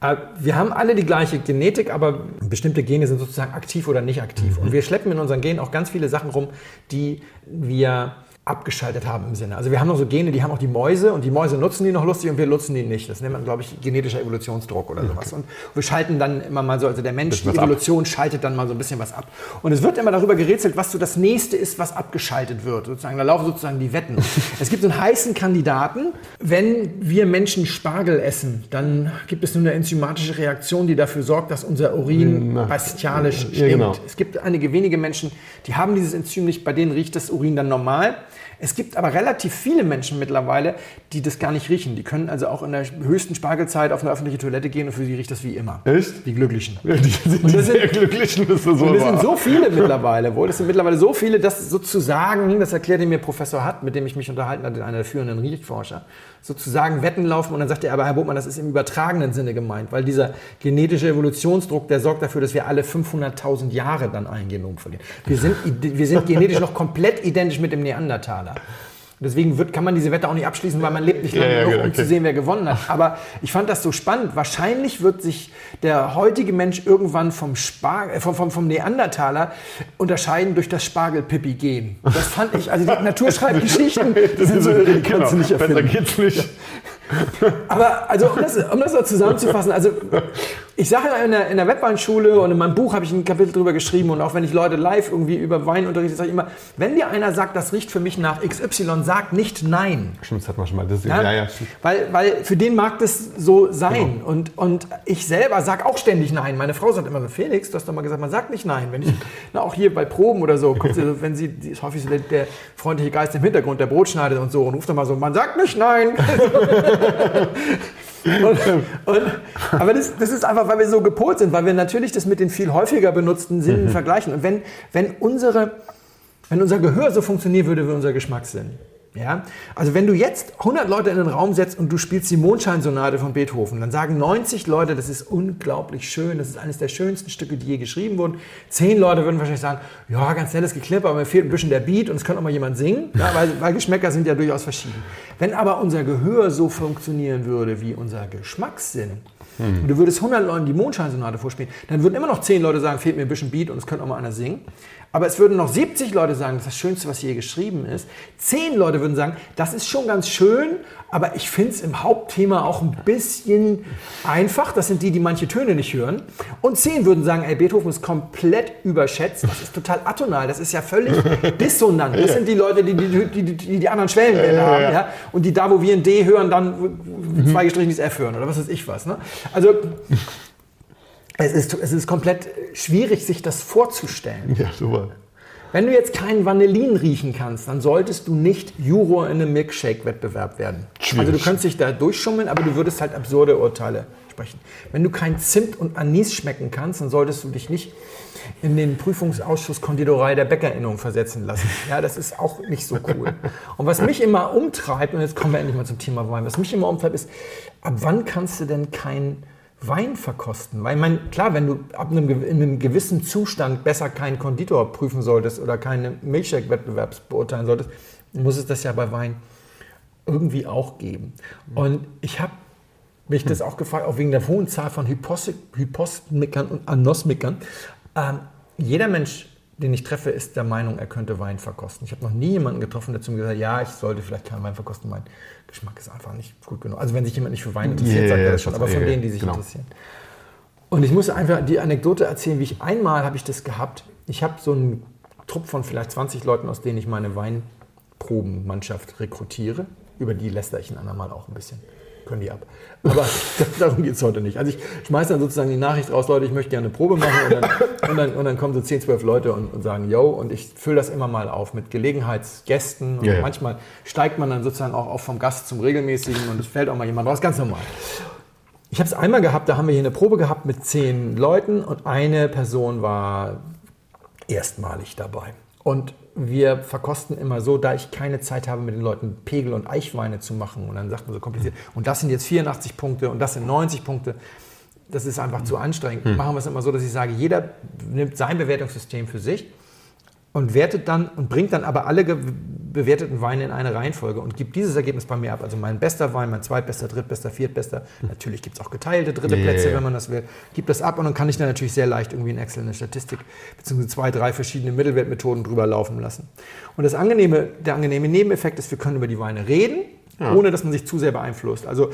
Äh, Wir haben alle die gleiche Genetik, aber bestimmte Gene sind sozusagen aktiv oder nicht aktiv. Und wir schleppen in unseren Genen auch ganz viele Sachen rum, die wir abgeschaltet haben im Sinne. Also wir haben noch so Gene, die haben auch die Mäuse und die Mäuse nutzen die noch lustig und wir nutzen die nicht. Das nennt man, glaube ich, genetischer Evolutionsdruck oder sowas. Und wir schalten dann immer mal so, also der Mensch, die was ab. Evolution schaltet dann mal so ein bisschen was ab. Und es wird immer darüber gerätselt, was so das nächste ist, was abgeschaltet wird. Sozusagen, da laufen sozusagen die Wetten. es gibt so einen heißen Kandidaten. Wenn wir Menschen Spargel essen, dann gibt es nur eine enzymatische Reaktion, die dafür sorgt, dass unser Urin Na, bestialisch ja, genau. Es gibt einige wenige Menschen, die haben dieses Enzym nicht, bei denen riecht das Urin dann normal. Es gibt aber relativ viele Menschen mittlerweile, die das gar nicht riechen. Die können also auch in der höchsten Spargelzeit auf eine öffentliche Toilette gehen und für sie riecht das wie immer. Echt? Die Glücklichen. Die die das sind- sehr glücklichen, das so Und es war. sind so viele mittlerweile wohl. Das sind mittlerweile so viele, dass sozusagen, das erklärte mir Professor Hatt, mit dem ich mich unterhalten hatte, einer der führenden Riechforscher, sozusagen Wetten laufen und dann sagte er, aber Herr Botmann, das ist im übertragenen Sinne gemeint, weil dieser genetische Evolutionsdruck, der sorgt dafür, dass wir alle 500.000 Jahre dann ein Genom verlieren. Wir sind, wir sind genetisch noch komplett identisch mit dem Neandertaler. Deswegen wird, kann man diese Wette auch nicht abschließen, weil man lebt nicht lange Ja, ja, genug, genau, um okay. zu sehen, wer gewonnen hat. Aber ich fand das so spannend. Wahrscheinlich wird sich der heutige Mensch irgendwann vom, Spar äh, vom, vom, vom Neandertaler unterscheiden durch das Spargelpippi-Gen. Das fand ich, also die Natur schreibt Geschichten, die sind so irre, die kannst du nicht Besser erfinden. geht's nicht. Aber also, um das, um das mal zusammenzufassen, also ich sage in der, in der Webweinschule und in meinem Buch habe ich ein Kapitel drüber geschrieben und auch wenn ich Leute live irgendwie über Wein unterrichte, sage ich immer, wenn dir einer sagt, das riecht für mich nach XY, sag nicht nein. Stimmt, das hat man schon mal. Das, Ja? ja, ja, stimmt. weil, weil für den mag das so sein. Und, und ich selber sage auch ständig Nein. Meine Frau sagt immer Felix, du hast doch mal gesagt, man sagt nicht Nein. Wenn ich, na, auch hier bei Proben oder so, kommt sie, wenn sie, die ist häufig so der, der freundliche Geist im Hintergrund, der Brot schneidet und so, und ruft dann mal so, man sagt nicht Nein. Und, und, aber das, das ist einfach, weil wir so gepolt sind, weil wir natürlich das mit den viel häufiger benutzten Sinnen vergleichen. Und wenn, wenn, unsere, wenn unser Gehör so funktionieren würde wie unser Geschmackssinn, ja, also wenn du jetzt 100 Leute in den Raum setzt und du spielst die Mondscheinsonate von Beethoven, dann sagen 90 Leute, das ist unglaublich schön, das ist eines der schönsten Stücke, die je geschrieben wurden. 10 Leute würden wahrscheinlich sagen, ja, ganz nettes Geklippe, aber mir fehlt ein bisschen der Beat und es könnte auch mal jemand singen, ja, weil, weil Geschmäcker sind ja durchaus verschieden. Wenn aber unser Gehör so funktionieren würde wie unser Geschmackssinn, und du würdest 100 Leuten die Mondscheinsonate vorspielen, dann würden immer noch 10 Leute sagen, fehlt mir ein bisschen Beat und es könnte auch mal einer singen. Aber es würden noch 70 Leute sagen, das ist das Schönste, was je geschrieben ist. 10 Leute würden sagen, das ist schon ganz schön, aber ich finde es im Hauptthema auch ein bisschen einfach. Das sind die, die manche Töne nicht hören. Und 10 würden sagen, ey, Beethoven ist komplett überschätzt. Das ist total atonal. Das ist ja völlig dissonant. Das sind die Leute, die die, die, die, die, anderen Schwellenwerte haben. Ja? Und die da, wo wir ein D hören, dann zwei gestrichenes F hören oder was weiß ich was. Ne? Also es ist, es ist komplett schwierig, sich das vorzustellen. Ja, super. Wenn du jetzt keinen Vanillin riechen kannst, dann solltest du nicht Juror in einem Milkshake-Wettbewerb werden. Schwierig. Also du könntest dich da durchschummeln, aber du würdest halt absurde Urteile sprechen. Wenn du kein Zimt und Anis schmecken kannst, dann solltest du dich nicht in den Prüfungsausschuss Konditorei der Bäckerinnung versetzen lassen. Ja, das ist auch nicht so cool. Und was mich immer umtreibt, und jetzt kommen wir endlich mal zum Thema Wein, was mich immer umtreibt, ist, ab wann kannst du denn kein Wein verkosten? Weil, ich meine, klar, wenn du ab einem, in einem gewissen Zustand besser keinen Konditor prüfen solltest oder keinen Milchshake-Wettbewerbs beurteilen solltest, muss es das ja bei Wein irgendwie auch geben. Und ich habe mich das auch gefragt, auch wegen der hohen Zahl von Hyposmikern und Anosmikern. Ähm, jeder Mensch, den ich treffe, ist der Meinung, er könnte Wein verkosten. Ich habe noch nie jemanden getroffen, der zu mir gesagt hat, ja, ich sollte vielleicht keinen Wein verkosten, mein Geschmack ist einfach nicht gut genug. Also wenn sich jemand nicht für Wein interessiert, Ja, sagt er das schon, aber von denen, die sich genau. interessieren. Und ich muss einfach die Anekdote erzählen, wie ich einmal habe ich das gehabt. Ich habe so einen Trupp von vielleicht 20 Leuten, aus denen ich meine Weinprobenmannschaft rekrutiere. Über die lästere ich ein andermal auch ein bisschen. Können die ab. Aber darum geht es heute nicht. Also ich schmeiße dann sozusagen die Nachricht raus, Leute, ich möchte gerne eine Probe machen und dann, und dann, und dann kommen so 10, 12 Leute und, und sagen, yo, und ich fülle das immer mal auf mit Gelegenheitsgästen. Und Ja, ja. manchmal steigt man dann sozusagen auch auf vom Gast zum Regelmäßigen und es fällt auch mal jemand raus, ganz normal. Ich habe es einmal gehabt, da haben wir hier eine Probe gehabt mit zehn Leuten und eine Person war erstmalig dabei. Und wir verkosten immer so, da ich keine Zeit habe, mit den Leuten Pegel und Eichweine zu machen. Und dann sagt man so kompliziert, und das sind jetzt 84 Punkte und das sind 90 Punkte. Das ist einfach zu anstrengend. Machen wir es immer so, dass ich sage, jeder nimmt sein Bewertungssystem für sich und wertet dann und bringt dann aber alle bewerteten Weine in eine Reihenfolge und gibt dieses Ergebnis bei mir ab. Also mein bester Wein, mein zweitbester, drittbester, viertbester. Natürlich gibt es auch geteilte dritte Ja, Plätze, ja, ja. wenn man das will. Gibt das ab und dann kann ich dann natürlich sehr leicht irgendwie in Excel eine Statistik beziehungsweise zwei, drei verschiedene Mittelwertmethoden drüber laufen lassen. Und das angenehme, der angenehme Nebeneffekt ist, wir können über die Weine reden, ohne dass man sich zu sehr beeinflusst. Also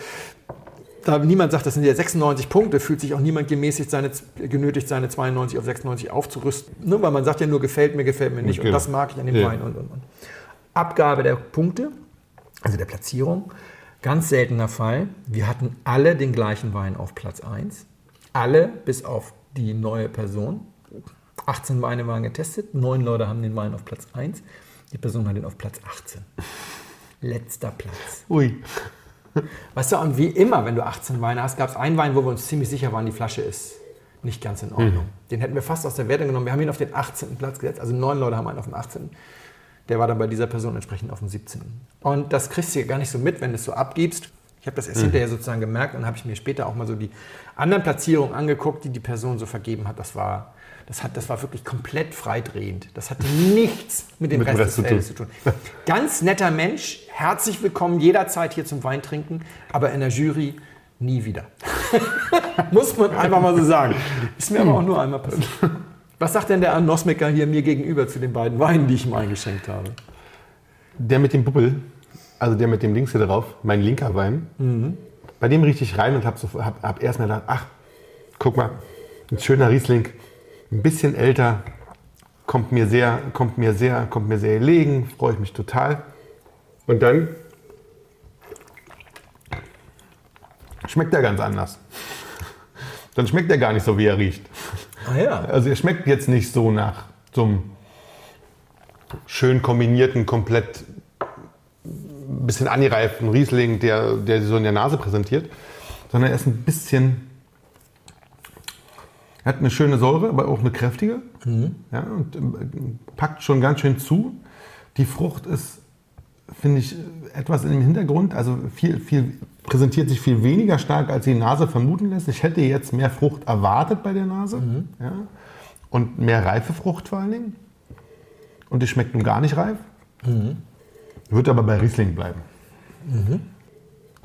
da niemand sagt, das sind ja 96 Punkte, fühlt sich auch niemand gemäßigt seine, genötigt, seine 92 auf 96 aufzurüsten. Ne? Weil man sagt ja nur, gefällt mir, gefällt mir nicht. Und Genau. das mag ich an dem Ja. Wein und, und, und. Abgabe der Punkte, also der Platzierung. Ganz seltener Fall. Wir hatten alle den gleichen Wein auf Platz 1. Alle, bis auf die neue Person. 18 Weine waren getestet, 9 Leute haben den Wein auf Platz 1. Die Person hat ihn auf Platz 18. Letzter Platz. Ui. Weißt du, und wie immer, wenn du 18 Weine hast, gab es einen Wein, wo wir uns ziemlich sicher waren, die Flasche ist nicht ganz in Ordnung. Den hätten wir fast aus der Wertung genommen. Wir haben ihn auf den 18. Platz gesetzt. Also neun Leute haben einen auf dem 18. Der war dann bei dieser Person entsprechend auf dem 17. Und das kriegst du ja gar nicht so mit, wenn du es so abgibst. Ich habe das erst hinterher sozusagen gemerkt und dann habe ich mir später auch mal so die anderen Platzierungen angeguckt, die die Person so vergeben hat. Das war, das hat, das war wirklich komplett freidrehend. Das hatte nichts mit dem Mit Rest, des zu Feldes zu tun. Ganz netter Mensch, herzlich willkommen jederzeit hier zum Wein trinken, aber in der Jury nie wieder. Muss man einfach mal so sagen. Ist mir aber auch nur einmal passiert. Was sagt denn der Anosmiker hier mir gegenüber zu den beiden Weinen, die ich ihm eingeschenkt habe? Der mit dem Bubbel, also der mit dem links hier drauf, mein linker Wein, bei dem riech ich rein und habe so, hab, hab erst mal gedacht, ach, guck mal, ein schöner Riesling, ein bisschen älter, kommt mir sehr, kommt mir sehr, kommt mir sehr gelegen, freue ich mich total. Und dann schmeckt er ganz anders. Dann schmeckt er gar nicht so, wie er riecht. Ah ja. Also er schmeckt jetzt nicht so nach so einem schön kombinierten, komplett ein bisschen angereiften Riesling, der, der so in der Nase präsentiert, sondern er ist ein bisschen, er hat eine schöne Säure, aber auch eine kräftige ja, und ähm, packt schon ganz schön zu. Die Frucht ist, finde ich, etwas im Hintergrund, also viel, viel, präsentiert sich viel weniger stark, als die Nase vermuten lässt. Ich hätte jetzt mehr Frucht erwartet bei der Nase ja, und mehr reife Frucht vor allen Dingen. Und die schmeckt nun gar nicht reif. Wird aber bei Riesling bleiben.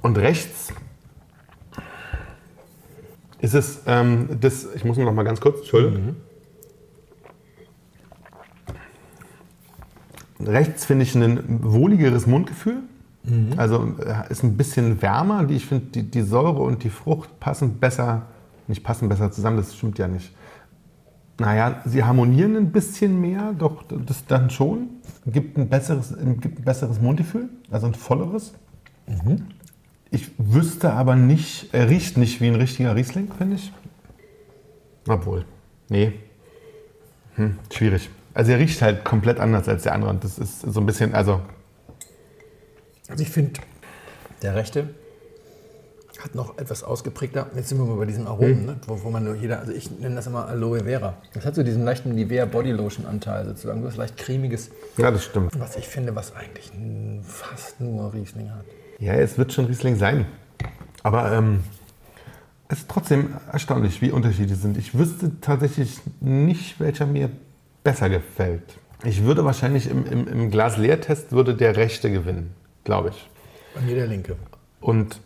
Und rechts ist es, ähm, das, ich muss noch mal ganz kurz, Entschuldigung. Rechts finde ich ein wohligeres Mundgefühl. Also äh, ist ein bisschen wärmer. Die, ich finde, die, die Säure und die Frucht passen besser, nicht passen besser zusammen, das stimmt ja nicht. Naja, sie harmonieren ein bisschen mehr, doch das dann schon. Gibt ein besseres, gibt ein besseres Mundgefühl, also ein volleres. Ich wüsste aber nicht, er riecht nicht wie ein richtiger Riesling, finde ich. Obwohl, nee. Hm, schwierig. Also er riecht halt komplett anders als der andere und das ist so ein bisschen, also Also ich finde, der rechte hat noch etwas ausgeprägter. Jetzt sind wir mal bei diesen Aromen, ne? wo, wo man nur jeder, also ich nenne das immer Aloe Vera. Das hat so diesen leichten Nivea Body Lotion Anteil sozusagen, so was leicht cremiges, ja, das stimmt. was ich finde, was eigentlich fast nur Riesling hat. Ja, es wird schon Riesling sein. Aber ähm, es ist trotzdem erstaunlich, wie unterschiedlich sind. Ich wüsste tatsächlich nicht, welcher mir besser gefällt. Ich würde wahrscheinlich im, im, im Glas-Leer-Test würde der rechte gewinnen, glaube ich. Bei mir der linke. Und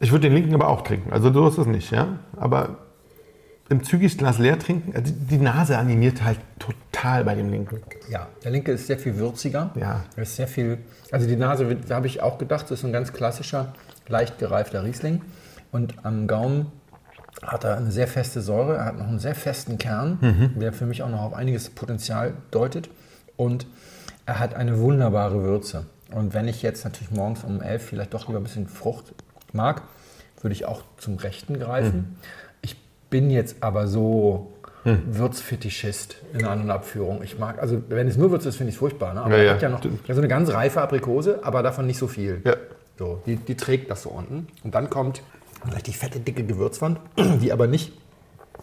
ich würde den linken aber auch trinken. Also so ist es nicht, ja. Aber im zügig Glas leer trinken, also die Nase animiert halt total bei dem linken. Ja, der linke ist sehr viel würziger. Ja. Er ist sehr viel, also die Nase, da habe ich auch gedacht, das ist ein ganz klassischer, leicht gereifter Riesling. Und am Gaumen hat er eine sehr feste Säure, er hat noch einen sehr festen Kern, der für mich auch noch auf einiges Potenzial deutet. Und er hat eine wunderbare Würze. Und wenn ich jetzt natürlich morgens um 11 vielleicht doch lieber ein bisschen Frucht mag, würde ich auch zum Rechten greifen. Ich bin jetzt aber so Würzfetischist in An- und Abführung. Ich mag, also wenn es nur Würze ist, finde ich es furchtbar. Ne? Aber Ja, er ja. hat ja noch so eine ganz reife Aprikose, aber davon nicht so viel. Ja. So, die, die trägt das so unten. Und dann kommt eine richtig fette, dicke Gewürzwand, die aber nicht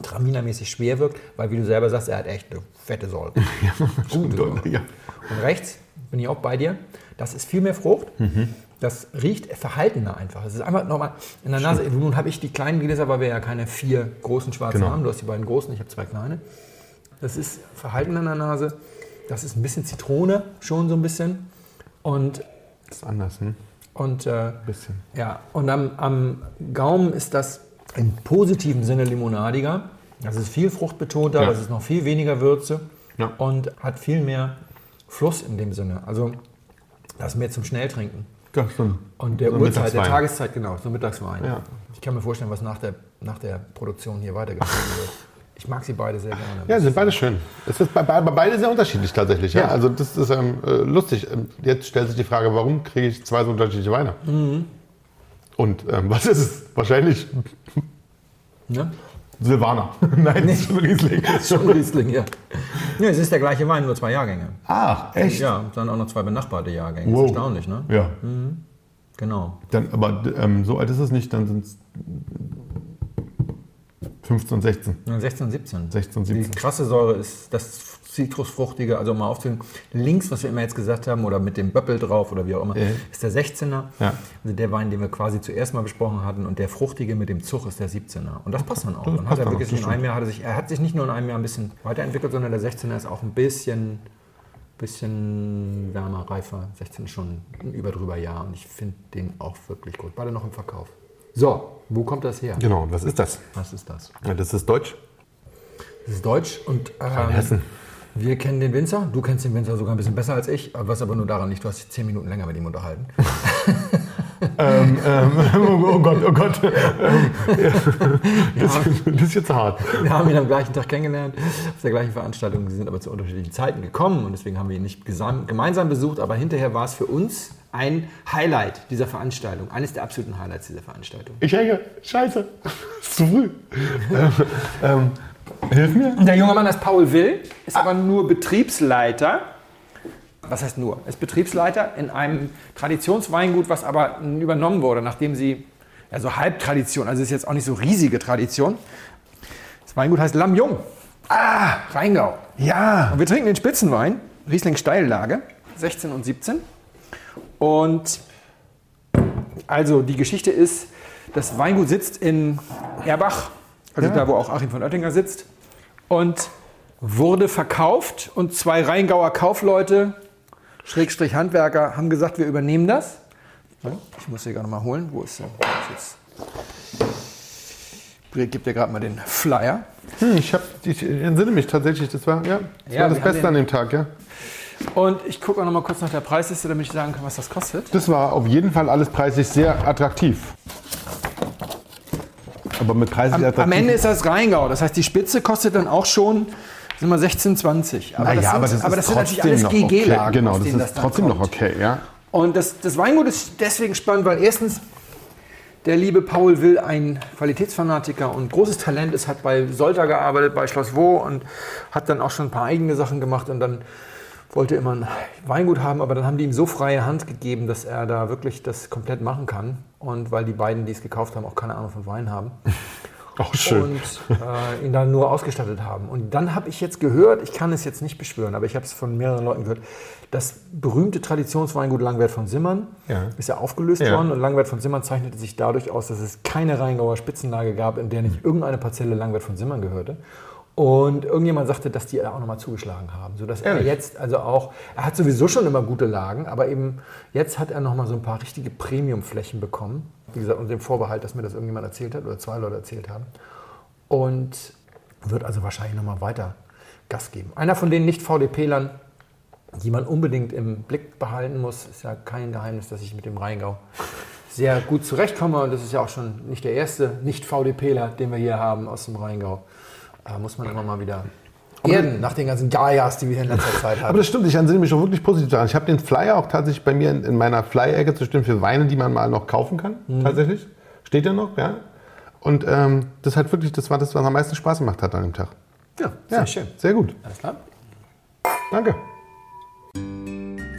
traminamäßig schwer wirkt, weil wie du selber sagst, er hat echt eine fette Säure. Gute Säure. Ja. Und rechts bin ich auch bei dir. Das ist viel mehr Frucht. Das riecht verhaltener einfach. Es ist einfach nochmal in der Nase. Nun habe ich die kleinen Gläser, weil wir ja keine vier großen schwarzen Genau. haben. Du hast die beiden großen, ich habe zwei kleine. Das ist verhalten in der Nase. Das ist ein bisschen Zitrone, schon so ein bisschen. Und, Das ist anders, ne? und, äh, Bisschen. ja, und am, am Gaumen ist das im positiven Sinne limonadiger. Das ist viel fruchtbetonter, Ja. das ist noch viel weniger Würze Ja. und hat viel mehr Fluss in dem Sinne. Also das ist mehr zum Schnelltrinken. Ja. Und der So Uhrzeit, der. Tageszeit, genau, so Mittagswein. Ja. Ich kann mir vorstellen, was nach der, nach der Produktion hier weitergeführt wird. Ich mag sie beide sehr gerne. Ja, sind beide schön. Es ist bei, bei, bei beide sehr unterschiedlich tatsächlich. Ja? Ja. Also das ist ähm, äh, lustig. Ähm, Jetzt stellt sich die Frage, warum kriege ich zwei so unterschiedliche Weine? Mhm. Und ähm, was ist es? Wahrscheinlich Ne? Silvaner. Nein, ist schon Riesling. Ist Schon Riesling, ja. ja. Es ist der gleiche Wein, nur zwei Jahrgänge. Ach, echt? Ja, dann auch noch zwei benachbarte Jahrgänge. Wow. Ist erstaunlich, ne? Ja. Genau. Dann, aber ähm, so alt ist es nicht, dann sind es 15 und 16. Ja, 16, 17. 16, Die 17. krasse Säure ist das Zitrusfruchtige, also mal aufzählen. Links, was wir immer jetzt gesagt haben, oder mit dem Böppel drauf oder wie auch immer, Ja. ist der 16er. Ja. Also der Wein, den wir quasi zuerst mal besprochen hatten. Und der Fruchtige mit dem Zug ist der 17er. Und das passt dann auch. Das Dann hat er wirklich auch, in einem Jahr, hat er, sich, er hat sich nicht nur in einem Jahr ein bisschen weiterentwickelt, sondern der 16er ist auch ein bisschen, bisschen wärmer, reifer. 16 ist schon ein über drüber Jahr. Und ich finde den auch wirklich gut. Beide noch im Verkauf. So, wo kommt das her? Genau, was ist das? Was ist das? Ja, das ist Deutsch. Das ist Deutsch und ähm, Hessen. Wir kennen den Winzer. Du kennst den Winzer sogar ein bisschen besser als ich, was aber nur daran liegt, du hast dich zehn Minuten länger mit ihm unterhalten. ähm, ähm, oh Gott, oh Gott. Ähm, ja. das, das ist jetzt hart. Wir haben ihn am gleichen Tag kennengelernt, auf der gleichen Veranstaltung. Sie sind aber zu unterschiedlichen Zeiten gekommen und deswegen haben wir ihn nicht gemeinsam besucht. Aber hinterher war es für uns ein Highlight dieser Veranstaltung, eines der absoluten Highlights dieser Veranstaltung. Ich hänge. Scheiße. Ist zu früh. ähm, ähm, hilf mir. Der junge Mann ist Paul Will, ist aber nur Betriebsleiter. Was heißt nur? Ist Betriebsleiter in einem Traditionsweingut, was aber übernommen wurde, nachdem sie, ja so Halbtradition, also ist jetzt auch nicht so riesige Tradition. Das Weingut heißt Lamm Jung. Ah, Rheingau. Ja. Und wir trinken den Spitzenwein, Riesling Steillage, 16 und 17. Und also die Geschichte ist, das Weingut sitzt in Erbach, also Ja. da, wo auch Achim von Oettinger sitzt, und wurde verkauft. Und zwei Rheingauer Kaufleute, Schrägstrich Handwerker, haben gesagt, wir übernehmen das. Ich muss sie gerade mal holen. Wo ist ist jetzt? Gibt dir gerade mal den Flyer. Hm, ich, hab, ich entsinne mich tatsächlich, das war, ja, das, Ja, war das Beste an dem Tag, ja. Und ich gucke auch noch mal kurz nach der Preisliste, damit ich sagen kann, was das kostet. Das war auf jeden Fall alles preislich sehr attraktiv. Aber mit preislich Am, am Ende ist das Rheingau. Das heißt, die Spitze kostet dann auch schon sind wir 16, 20. Aber naja, das sind, aber das, aber das sind natürlich alles noch okay. GG-Lagen. Genau, das ist dann trotzdem noch okay, ja. Und das, das Weingut ist deswegen spannend, weil erstens der liebe Paul Will ein Qualitätsfanatiker und großes Talent ist, hat bei Solter gearbeitet, bei Schloss Wo und hat dann auch schon ein paar eigene Sachen gemacht und dann wollte immer ein Weingut haben, aber dann haben die ihm so freie Hand gegeben, dass er da wirklich das komplett machen kann. Und weil die beiden, die es gekauft haben, auch keine Ahnung von Wein haben. Auch schön. und äh, ihn dann nur ausgestattet haben. Und dann habe ich jetzt gehört, ich kann es jetzt nicht beschwören, aber ich habe es von mehreren Leuten gehört, das berühmte Traditionsweingut Langwert von Simmern Ja. ist ja aufgelöst Ja. worden und Langwert von Simmern zeichnete sich dadurch aus, dass es keine Rheingauer Spitzenlage gab, in der nicht irgendeine Parzelle Langwert von Simmern gehörte. Und irgendjemand sagte, dass die auch nochmal zugeschlagen haben, sodass er Ehrlich? jetzt also auch, er hat sowieso schon immer gute Lagen, aber eben jetzt hat er nochmal so ein paar richtige Premiumflächen bekommen. Wie gesagt, unter dem Vorbehalt, dass mir das irgendjemand erzählt hat oder zwei Leute erzählt haben. Und wird also wahrscheinlich nochmal weiter Gas geben. Einer von den Nicht-VDP-Lern, die man unbedingt im Blick behalten muss, ist ja kein Geheimnis, dass ich mit dem Rheingau sehr gut zurechtkomme. Und das ist ja auch schon nicht der erste Nicht-VDPler, den wir hier haben aus dem Rheingau. Da muss man immer mal wieder erden, nach den ganzen Gajas, die wir hier in letzter Zeit Aber haben. das stimmt, ich entsinne mich schon wirklich positiv daran. Ich habe den Flyer auch tatsächlich bei mir in, in meiner Flyer-Ecke zu stehen für Weine, die man mal noch kaufen kann. Mhm. Tatsächlich. Steht ja noch, ja. Und ähm, das hat wirklich, das war das, was am meisten Spaß gemacht hat an dem Tag. Ja, sehr schön. Sehr gut. Alles klar. Danke.